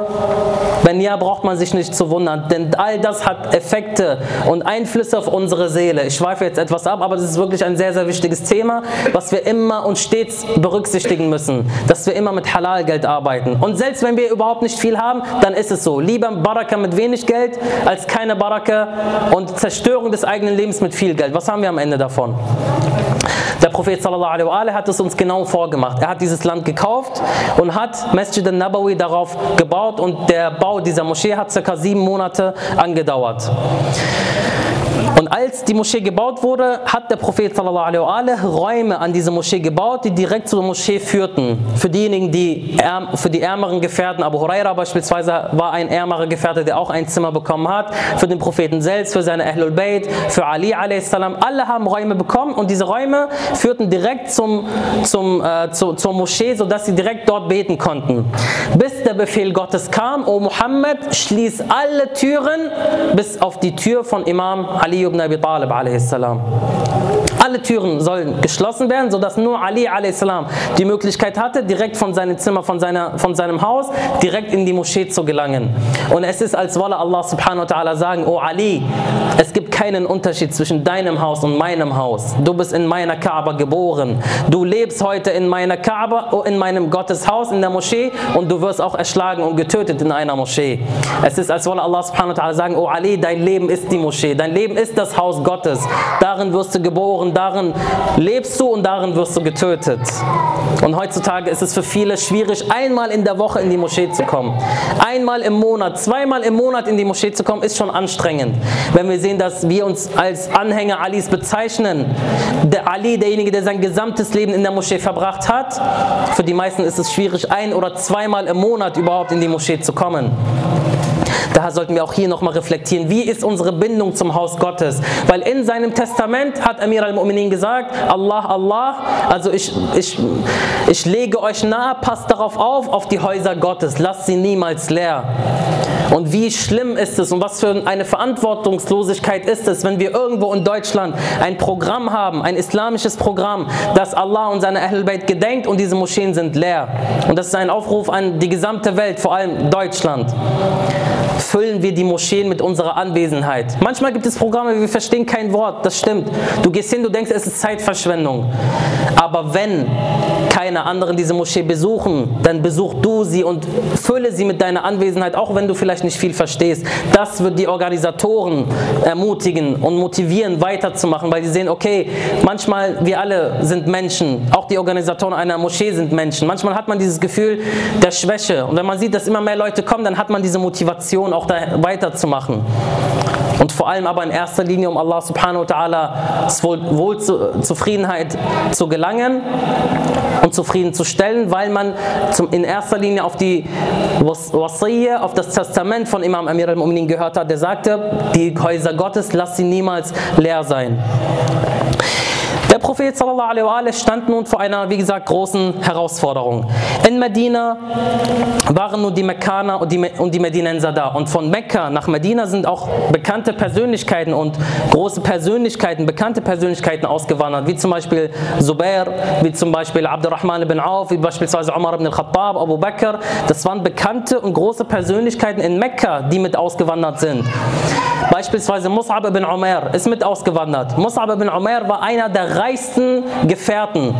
Wenn ja, braucht man sich nicht zu wundern, denn all das hat Effekte und Einflüsse auf unsere Seele. Ich schweife jetzt etwas ab, aber das ist wirklich ein sehr, sehr wichtiges Thema, was wir immer und stets berücksichtigen müssen, dass wir immer mit Halal-Geld arbeiten. Und selbst wenn wir überhaupt nicht viel haben, dann ist es so. Lieber Baraka mit wenig Geld als keine Baraka und Zerstörung des eigenen Lebens mit viel Geld. Was haben wir am Ende davon? Der Prophet sallallahu alaihi hat es uns genau vorgemacht. Er hat dieses Land gekauft und hat Masjid al-Nabawi darauf gebaut und der Bau dieser Moschee hat circa sieben Monate angedauert. Als die Moschee gebaut wurde, hat der Prophet sallallahu alaihi Räume an diese Moschee gebaut, die direkt zur Moschee führten. Für diejenigen, die für die ärmeren Gefährten, Abu Huraira beispielsweise war ein ärmerer Gefährte, der auch ein Zimmer bekommen hat, für den Propheten selbst, für seine Ahlul Bayt, für Ali a.s. Alle haben Räume bekommen und diese Räume führten direkt zum, zum, äh, zu, zur Moschee, sodass sie direkt dort beten konnten. Bis der Befehl Gottes kam, O Muhammad, schließ alle Türen bis auf die Tür von Imam Ali ibn Abi Talib a.s. Alle Türen sollen geschlossen werden, sodass nur Ali a.s. die Möglichkeit hatte, direkt von seinem Zimmer, von, seiner, von seinem Haus, direkt in die Moschee zu gelangen. Und es ist, als wolle Allah subhanahu wa ta'ala sagen, O Ali, es gibt keinen Unterschied zwischen deinem Haus und meinem Haus. Du bist in meiner Kaaba geboren. Du lebst heute in meiner Kaaba, in meinem Gotteshaus, in der Moschee und du wirst auch erschlagen und getötet in einer Moschee. Es ist, als wolle Allah subhanahu wa ta'ala sagen, O Ali, dein Leben ist die Moschee, dein Leben ist das Haus Gottes. Darin wirst du geboren, darin lebst du und darin wirst du getötet. Und heutzutage ist es für viele schwierig, einmal in der Woche in die Moschee zu kommen. Einmal im Monat, zweimal im Monat in die Moschee zu kommen, ist schon anstrengend. Wenn wir sehen, dass wir uns als Anhänger Alis bezeichnen, der Ali, derjenige, der sein gesamtes Leben in der Moschee verbracht hat, für die meisten ist es schwierig, ein oder zweimal im Monat überhaupt in die Moschee zu kommen. Daher sollten wir auch hier nochmal reflektieren, wie ist unsere Bindung zum Haus Gottes? Weil in seinem Testament hat Amir al-Mu'minin gesagt, Allah, Allah, also ich, ich, ich lege euch nahe, passt darauf auf, auf die Häuser Gottes, lasst sie niemals leer. Und wie schlimm ist es und was für eine Verantwortungslosigkeit ist es, wenn wir irgendwo in Deutschland ein Programm haben, ein islamisches Programm, das Allah und seine Ahlul Bayt gedenkt und diese Moscheen sind leer. Und das ist ein Aufruf an die gesamte Welt, vor allem Deutschland füllen wir die Moscheen mit unserer Anwesenheit. Manchmal gibt es Programme, wir verstehen kein Wort, das stimmt. Du gehst hin, du denkst, es ist Zeitverschwendung. Aber wenn keine anderen diese Moschee besuchen, dann besuch du sie und fülle sie mit deiner Anwesenheit, auch wenn du vielleicht nicht viel verstehst. Das wird die Organisatoren ermutigen und motivieren, weiterzumachen, weil sie sehen, okay, manchmal wir alle sind Menschen, auch die Organisatoren einer Moschee sind Menschen. Manchmal hat man dieses Gefühl der Schwäche und wenn man sieht, dass immer mehr Leute kommen, dann hat man diese Motivation, auch da weiterzumachen. Und vor allem aber in erster Linie, um Allah subhanahu wa ta'ala Wohl, Wohl zu gelangen und zufriedenzustellen, weil man zum, in erster Linie auf die Wasiyya, auf das Testament von Imam Amir al-Mu'minin gehört hat, der sagte, die Häuser Gottes, lass sie niemals leer sein. Prophet sallallahu alaihi stand nun vor einer, wie gesagt, großen Herausforderung. In Medina waren nur die Mekkaner und die, und die Medinenser da. Und von Mekka nach Medina sind auch bekannte Persönlichkeiten und große Persönlichkeiten, bekannte Persönlichkeiten ausgewandert, wie zum Beispiel Zubair, wie zum Beispiel Abdurrahman ibn Auf, wie beispielsweise Umar ibn al-Khattab, Abu Bakr. Das waren bekannte und große Persönlichkeiten in Mekka, die mit ausgewandert sind. Beispielsweise Mus'ab ibn Umair ist mit ausgewandert. Mus'ab ibn Umair war einer der reichsten Gefährten,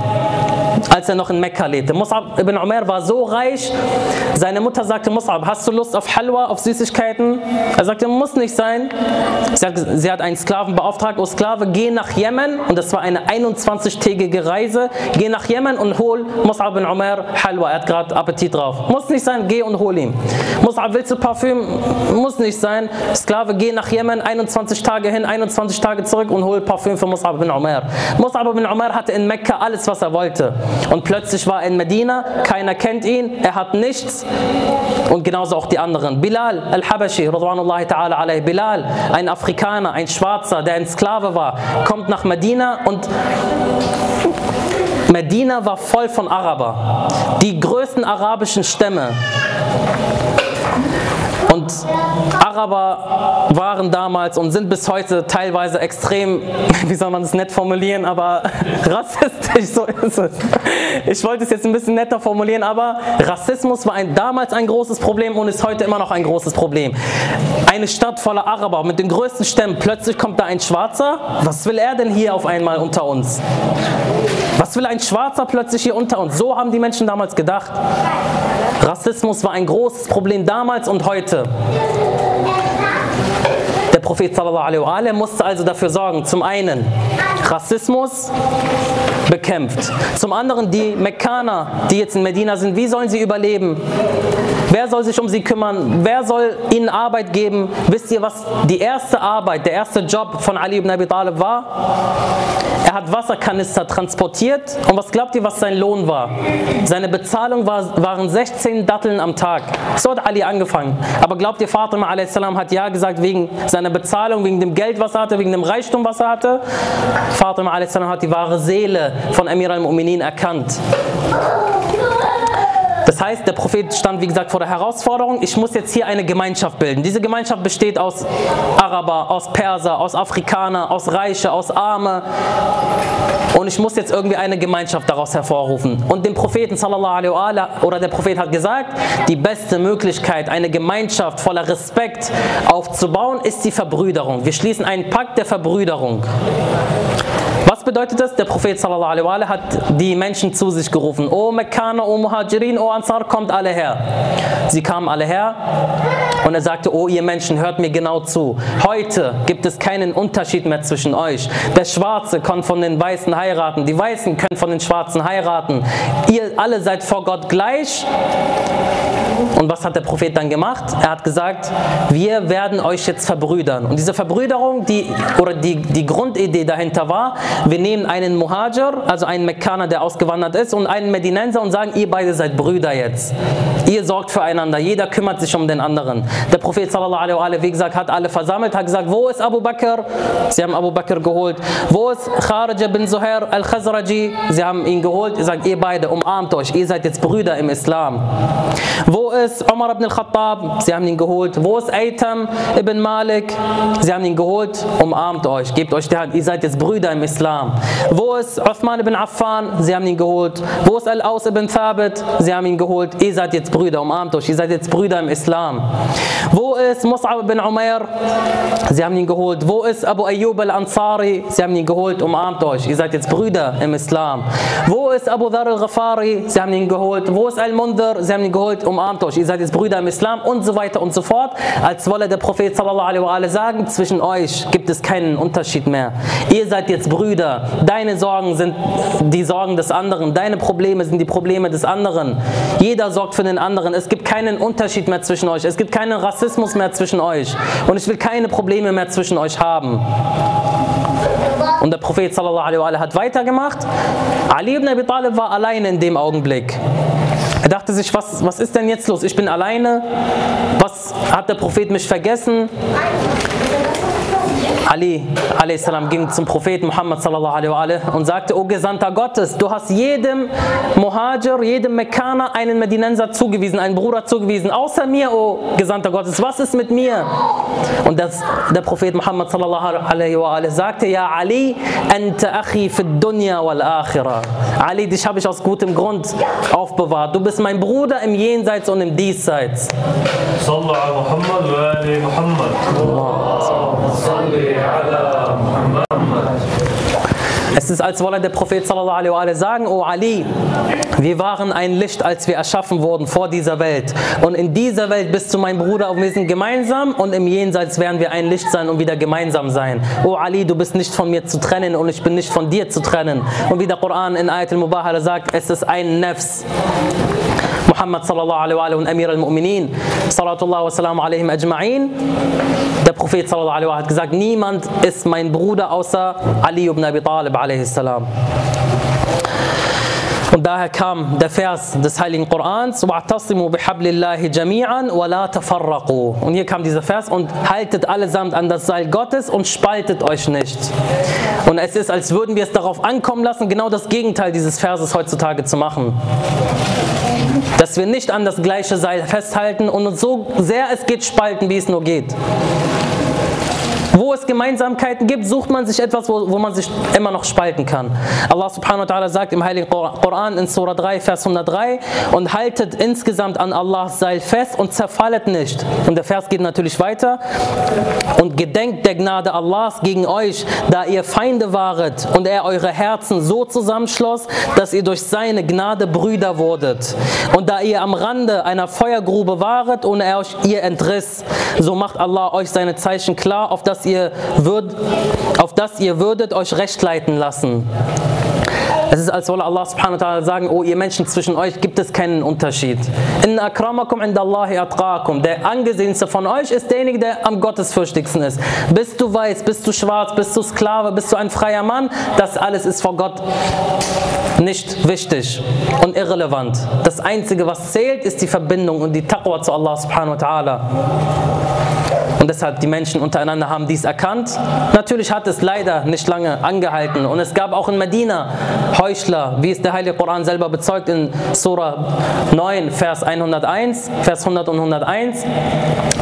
als er noch in Mekka lebte. Mus'ab ibn Umair war so reich, seine Mutter sagte, Mus'ab, hast du Lust auf Halwa, auf Süßigkeiten? Er sagte, muss nicht sein. Sie hat, sie hat einen Sklaven beauftragt, oh Sklave, geh nach Jemen, und das war eine 21-tägige Reise, geh nach Jemen und hol Mus'ab ibn Umair Halwa, er hat gerade Appetit drauf. Muss nicht sein, geh und hol ihn. Mus'ab, willst du Parfüm? Muss nicht sein. Sklave, geh nach Jemen, 21 Tage hin, 21 Tage zurück und hol Parfüm für Mus'ab bin Umar. Mus'ab bin Umar hatte in Mekka alles, was er wollte. Und plötzlich war er in Medina, keiner kennt ihn, er hat nichts. Und genauso auch die anderen. Bilal al-Habashi. Bilal, ein Afrikaner, ein Schwarzer, der ein Sklave war, kommt nach Medina und Medina war voll von Araber. Die größten arabischen Stämme. Und Araber waren damals und sind bis heute teilweise extrem, wie soll man es nett formulieren, aber rassistisch, so ist es. Ich wollte es jetzt ein bisschen netter formulieren, aber Rassismus war ein, damals ein großes Problem und ist heute immer noch ein großes Problem. Eine Stadt voller Araber mit den größten Stämmen, plötzlich kommt da ein Schwarzer. Was will er denn hier auf einmal unter uns? Was will ein Schwarzer plötzlich hier unter uns? So haben die Menschen damals gedacht. Rassismus war ein großes Problem damals und heute. Der Prophet sallallahu alaihi musste also dafür sorgen, zum einen Rassismus bekämpft, zum anderen die Mekkaner, die jetzt in Medina sind, wie sollen sie überleben? Wer soll sich um sie kümmern? Wer soll ihnen Arbeit geben? Wisst ihr, was die erste Arbeit, der erste Job von Ali ibn Abi Talib war? Er hat Wasserkanister transportiert und was glaubt ihr, was sein Lohn war? Seine Bezahlung war, waren 16 Datteln am Tag. So hat Ali angefangen. Aber glaubt ihr, Fatima a.s. hat ja gesagt wegen seiner Bezahlung, wegen dem Geld, was er hatte, wegen dem Reichtum, was er hatte? Fatima a.s. hat die wahre Seele von Amir al-Mu'minin erkannt. Das heißt, der Prophet stand, wie gesagt, vor der Herausforderung, ich muss jetzt hier eine Gemeinschaft bilden. Diese Gemeinschaft besteht aus Araber, aus Perser, aus Afrikaner, aus Reiche, aus Arme. Und ich muss jetzt irgendwie eine Gemeinschaft daraus hervorrufen. Und dem Propheten, sallallahu alaihi oder der Prophet hat gesagt, die beste Möglichkeit, eine Gemeinschaft voller Respekt aufzubauen, ist die Verbrüderung. Wir schließen einen Pakt der Verbrüderung. Bedeutet das? Der Prophet sallallahu alaihi hat die Menschen zu sich gerufen. O Mekkaner, O Muhajirin, O Ansar, kommt alle her. Sie kamen alle her und er sagte, O ihr Menschen, hört mir genau zu. Heute gibt es keinen Unterschied mehr zwischen euch. Der Schwarze kann von den Weißen heiraten, die Weißen können von den Schwarzen heiraten. Ihr alle seid vor Gott gleich. Und was hat der Prophet dann gemacht? Er hat gesagt, wir werden euch jetzt verbrüdern. Und diese Verbrüderung, die, oder die, die Grundidee dahinter war, wir nehmen einen Muhajir, also einen Mekkaner, der ausgewandert ist, und einen Medinenser und sagen, ihr beide seid Brüder jetzt. Ihr sorgt füreinander, jeder kümmert sich um den anderen. Der Prophet sallallahu alaihi wie gesagt, hat alle versammelt, hat gesagt, wo ist Abu Bakr? Sie haben Abu Bakr geholt. Wo ist Kharija bin Zuhair al-Khazraji? Sie haben ihn geholt. Er sagt, ihr beide umarmt euch, ihr seid jetzt Brüder im Islam. Wo ist Umar ibn al-Khattab? Sie haben ihn geholt. Wo ist Aitam ibn Malik? Sie haben ihn geholt. Umarmt euch, gebt euch die Hand. Ihr seid jetzt Brüder im Islam. Wo ist Uthman ibn Affan? Sie haben ihn geholt. Wo ist Al-Aus ibn Thabit? Sie haben ihn geholt. Ihr seid jetzt Brüder, umarmt euch. Ihr seid jetzt Brüder im Islam. Wo ist Mus'ab ibn Umair? Sie haben ihn geholt. Wo ist Abu Ayyub al-Ansari? Sie haben ihn geholt. Umarmt euch. Ihr seid jetzt Brüder im Islam. Wo ist Abu Dhar al-Ghafari? Sie haben ihn geholt. Wo ist Al-Mundhir? Sie haben ihn geholt. Umarmt euch. Ihr seid jetzt Brüder im Islam und so weiter und so fort. Als wolle der Prophet sallallahu alaihi wa sagen, zwischen euch gibt es keinen Unterschied mehr. Ihr seid jetzt Brüder. Deine Sorgen sind die Sorgen des anderen. Deine Probleme sind die Probleme des anderen. Jeder sorgt für den anderen. Es gibt keinen Unterschied mehr zwischen euch. Es gibt keinen Rassismus mehr zwischen euch. Und ich will keine Probleme mehr zwischen euch haben. Und der Prophet sallallahu alaihi wa hat weitergemacht. Ali ibn Abi Talib war alleine in dem Augenblick. Er dachte sich, was, was ist denn jetzt los? Ich bin alleine. Was hat der Prophet mich vergessen? Ali a.s. ging zum Propheten Muhammad sallallahu und sagte, O Gesandter Gottes, du hast jedem Muhajir, jedem Mekkaner einen Medinenser zugewiesen, einen Bruder zugewiesen, außer mir, O Gesandter Gottes, was ist mit mir? Und das, der Prophet Muhammad sallallahu sagte, Ja Ali, anta akhi fi dunya wal akhirah. Ali, dich habe ich aus gutem Grund aufbewahrt. Du bist mein Bruder im Jenseits und im Diesseits. Sallallahu Muhammad wa Ali Muhammad. Allah. Es ist, als wolle der Prophet sallallahu alaihi sagen, O Ali, wir waren ein Licht, als wir erschaffen wurden vor dieser Welt. Und in dieser Welt bist du mein Bruder und wir sind gemeinsam und im Jenseits werden wir ein Licht sein und wieder gemeinsam sein. O Ali, du bist nicht von mir zu trennen und ich bin nicht von dir zu trennen. Und wie der Koran in Ayat al-Mubahala sagt, es ist ein Nefs. Muhammad sallallahu alaihi wa alaihi und Amir al-Mu'minin, salatullah wa salam alaihim ajma'in. Der Prophet sallallahu alaihi wa hat gesagt, niemand ist mein Bruder außer Ali ibn Abi Talib alaihi salam. Und daher kam der Vers des Heiligen Korans, وَاعْتَصِمُوا بِحَبْلِ اللَّهِ جَمِيعًا وَلَا تَفَرَّقُوا Und hier kam dieser Vers, und haltet allesamt an das Seil Gottes und spaltet euch nicht. Und es ist, als würden wir es darauf ankommen lassen, genau das Gegenteil dieses Verses heutzutage zu machen dass wir nicht an das gleiche Seil festhalten und uns so sehr es geht spalten, wie es nur geht. Wo es Gemeinsamkeiten gibt, sucht man sich etwas, wo, wo man sich immer noch spalten kann. Allah subhanahu wa ta'ala sagt im Heiligen Koran in Surah 3, Vers 103, und haltet insgesamt an Allahs Seil fest und zerfallet nicht. Und der Vers geht natürlich weiter. Und gedenkt der Gnade Allahs gegen euch, da ihr Feinde waret und er eure Herzen so zusammenschloss, dass ihr durch seine Gnade Brüder wurdet. Und da ihr am Rande einer Feuergrube waret und er euch ihr entriss, so macht Allah euch seine Zeichen klar, auf das ihr, würd, auf das ihr würdet euch recht leiten lassen. Es ist, als wolle Allah subhanahu wa ta'ala sagen, oh ihr Menschen, zwischen euch gibt es keinen Unterschied. Inna akramakum indallahi atqakum. Der angesehenste von euch ist derjenige, der am gottesfürchtigsten ist. Bist du weiß, bist du schwarz, bist du Sklave, bist du ein freier Mann, das alles ist vor Gott nicht wichtig und irrelevant. Das Einzige, was zählt, ist die Verbindung und die Taqwa zu Allah subhanahu wa ta'ala. Und deshalb die Menschen untereinander haben dies erkannt. Natürlich hat es leider nicht lange angehalten. Und es gab auch in Medina Heuchler, wie es der Heilige Koran selber bezeugt in Surah 9, Vers 101, Vers 100 und 101.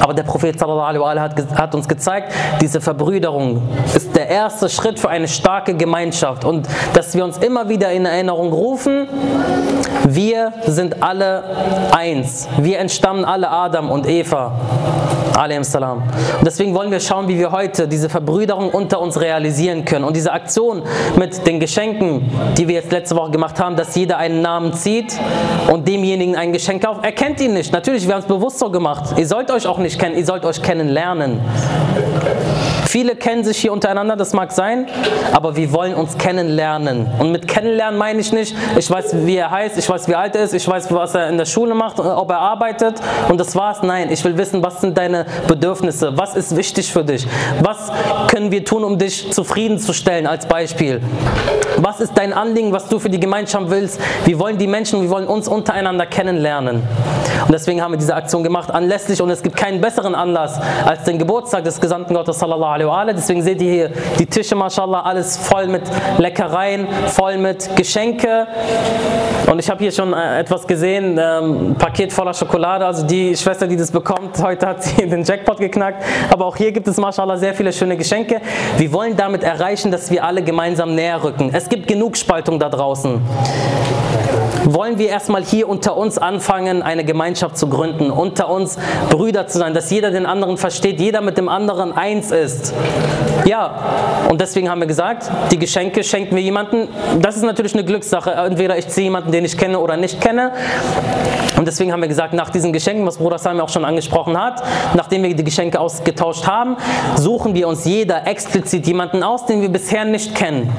Aber der Prophet sallallahu alaihi hat, uns gezeigt, diese Verbrüderung ist der erste Schritt für eine starke Gemeinschaft. Und dass wir uns immer wieder in Erinnerung rufen, wir sind alle eins. Wir entstammen alle Adam und Eva. Salam. Und deswegen wollen wir schauen, wie wir heute diese Verbrüderung unter uns realisieren können. Und diese Aktion mit den Geschenken, die wir jetzt letzte Woche gemacht haben, dass jeder einen Namen zieht und demjenigen ein Geschenk kauft, er kennt ihn nicht. Natürlich, wir haben es bewusst so gemacht. Ihr sollt euch auch nicht kennen, ihr sollt euch kennenlernen. Viele kennen sich hier untereinander, das mag sein, aber wir wollen uns kennenlernen. Und mit kennenlernen meine ich nicht, ich weiß, wie er heißt, ich weiß, wie alt er ist, ich weiß, was er in der Schule macht, ob er arbeitet und das war's. Nein, ich will wissen, was sind deine Bedürfnisse, was ist wichtig für dich, was können wir tun, um dich zufriedenzustellen als Beispiel. Was ist dein Anliegen, was du für die Gemeinschaft willst? Wir wollen die Menschen, wir wollen uns untereinander kennenlernen. Und deswegen haben wir diese Aktion gemacht, anlässlich, und es gibt keinen besseren Anlass als den Geburtstag des Gesandten Gottes, sallallahu wa Deswegen seht ihr hier die Tische, mashallah, alles voll mit Leckereien, voll mit Geschenke. Und ich habe hier schon äh, etwas gesehen, ähm, Paket voller Schokolade. Also die Schwester, die das bekommt, heute hat sie den Jackpot geknackt. Aber auch hier gibt es, mashallah, sehr viele schöne Geschenke. Wir wollen damit erreichen, dass wir alle gemeinsam näher rücken. Es gibt genug Spaltung da draußen wollen wir erstmal hier unter uns anfangen, eine Gemeinschaft zu gründen, unter uns Brüder zu sein, dass jeder den anderen versteht, jeder mit dem anderen eins ist. Ja, und deswegen haben wir gesagt, die Geschenke schenken wir jemanden. Das ist natürlich eine Glückssache. Entweder ich ziehe jemanden, den ich kenne oder nicht kenne. Und deswegen haben wir gesagt, nach diesen Geschenken, was Bruder Sami auch schon angesprochen hat, nachdem wir die Geschenke ausgetauscht haben, suchen wir uns jeder explizit jemanden aus, den wir bisher nicht kennen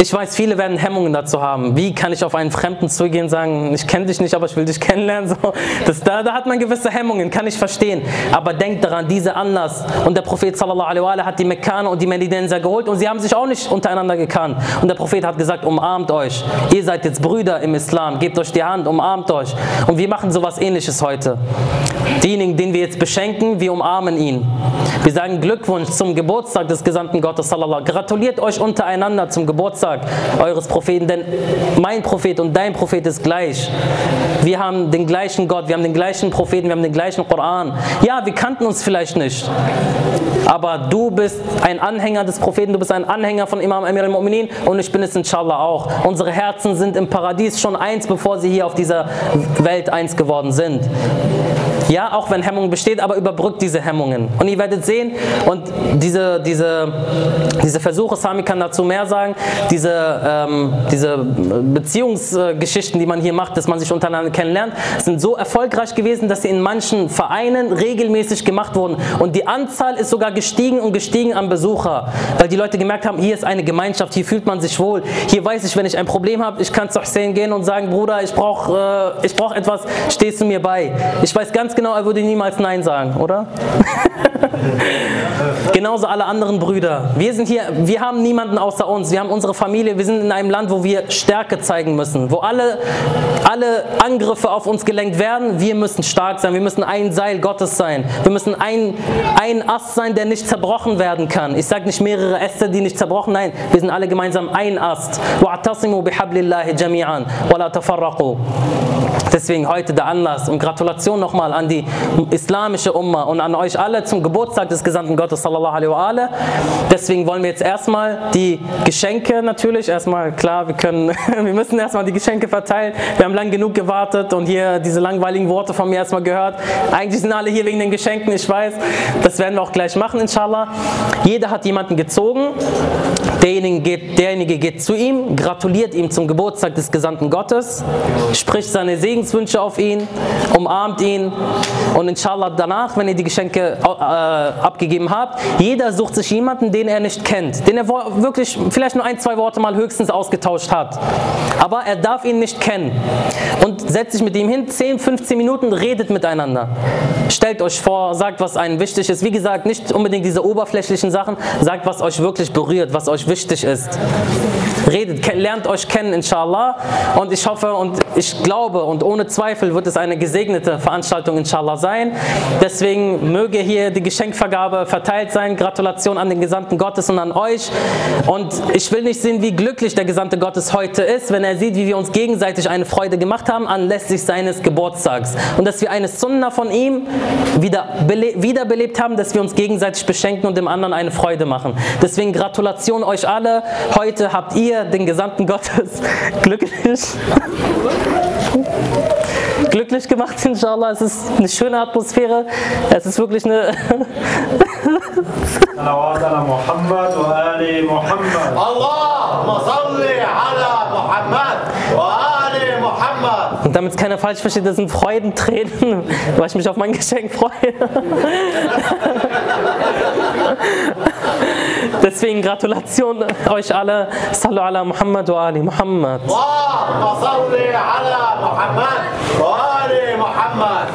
Ich weiß, viele werden Hemmungen dazu haben. Wie kann ich auf einen Fremden zugehen und sagen, ich kenne dich nicht, aber ich will dich kennenlernen? So, das, da, da hat man gewisse Hemmungen, kann ich verstehen. Aber denkt daran, diese Anlass. Und der Prophet sallallahu alaihi wa hat die Mekkaner und die Medidenser geholt und sie haben sich auch nicht untereinander gekannt. Und der Prophet hat gesagt, umarmt euch. Ihr seid jetzt Brüder im Islam. Gebt euch die Hand, umarmt euch. Und wir machen sowas ähnliches heute. Diejenigen, den wir jetzt beschenken, wir umarmen ihn. Wir sagen Glückwunsch zum Geburtstag des Gesandten Gottes. Sallallahu. Gratuliert euch untereinander zum Geburtstag eures Propheten, denn mein Prophet und dein Prophet ist gleich. Wir haben den gleichen Gott, wir haben den gleichen Propheten, wir haben den gleichen Koran. Ja, wir kannten uns vielleicht nicht. Aber du bist ein Anhänger des Propheten, du bist ein Anhänger von Imam Amir al-Mu'minin und ich bin es inshallah auch. Unsere Herzen sind im Paradies schon eins, bevor sie hier auf dieser Welt eins geworden sind. Ja, auch wenn Hemmung besteht, aber überbrückt diese Hemmungen. Und ihr werdet sehen, und diese, diese, diese Versuche, Sami kann dazu mehr sagen, diese, ähm, diese Beziehungsgeschichten, die man hier macht, dass man sich untereinander kennenlernt, sind so erfolgreich gewesen, dass sie in manchen Vereinen regelmäßig gemacht wurden. Und die Anzahl ist sogar gestiegen und gestiegen an Besucher, weil die Leute gemerkt haben, hier ist eine Gemeinschaft, hier fühlt man sich wohl. Hier weiß ich, wenn ich ein Problem habe, ich kann zu Hussein gehen und sagen, Bruder, ich brauche äh, brauch etwas, stehst du mir bei. Ich weiß ganz genau, er würde niemals Nein sagen, oder? Genauso alle anderen Brüder. Wir sind hier, wir haben niemanden außer uns. Wir haben unsere Familie. Wir sind in einem Land, wo wir Stärke zeigen müssen, wo alle, alle Angriffe auf uns gelenkt werden. Wir müssen stark sein. Wir müssen ein Seil Gottes sein. Wir müssen ein, ein Ast sein, der nicht zerbrochen werden kann. Ich sage nicht mehrere Äste, die nicht zerbrochen. Nein, wir sind alle gemeinsam ein Ast. وَاعْتَصِمُوا بِحَبْلِ اللَّهِ جَمِيعًا وَلَا تَفَرَّقُوا Deswegen heute der Anlass und Gratulation nochmal an die islamische Umma und an euch alle zum Geburtstag des Gesandten Gottes sallallahu alaihi wa alaihi. Deswegen wollen wir jetzt erstmal die Geschenke natürlich, erstmal klar, wir können, wir müssen erstmal die Geschenke verteilen. Wir haben lang genug gewartet und hier diese langweiligen Worte von mir erstmal gehört. Eigentlich sind alle hier wegen den Geschenken, ich weiß. Das werden wir auch gleich machen, inshallah. Jeder hat jemanden gezogen. Derjenige geht, derjenige geht zu ihm, gratuliert ihm zum Geburtstag des Gesandten Gottes, spricht seine Segenswünsche auf ihn, umarmt ihn und inshallah danach, wenn ihr die Geschenke äh, abgegeben habt, jeder sucht sich jemanden, den er nicht kennt, den er wirklich vielleicht nur ein, zwei Worte mal höchstens ausgetauscht hat. Aber er darf ihn nicht kennen. Und setzt sich mit ihm hin, 10, 15 Minuten, redet miteinander. Stellt euch vor, sagt, was einem wichtig ist. Wie gesagt, nicht unbedingt diese oberflächlichen Sachen, sagt, was euch wirklich berührt, was euch wichtig ist. Redet, lernt euch kennen, inshallah. Und ich hoffe und ich glaube und ohne Zweifel wird es eine gesegnete Veranstaltung, inshallah, sein. Deswegen möge hier die Geschenkvergabe verteilt sein. Gratulation an den Gesandten Gottes und an euch. Und ich will nicht sehen, wie glücklich der Gesandte Gottes heute ist, wenn er sieht, wie wir uns gegenseitig eine Freude gemacht haben anlässlich seines Geburtstags. Und dass wir eine Sunna von ihm wieder bele wiederbelebt haben, dass wir uns gegenseitig beschenken und dem anderen eine Freude machen. Deswegen Gratulation euch alle. Heute habt ihr ihr den gesamten Gottes glücklich, glücklich gemacht, inshallah. Es ist eine schöne Atmosphäre. Es ist wirklich eine. Und damit es keiner falsch versteht, das sind Freudentränen, weil ich mich auf mein Geschenk freue. Deswegen Gratulation euch alle. Sallu ala Muhammad wa Ali Muhammad. Wa salli ala Muhammad wa Ali Muhammad.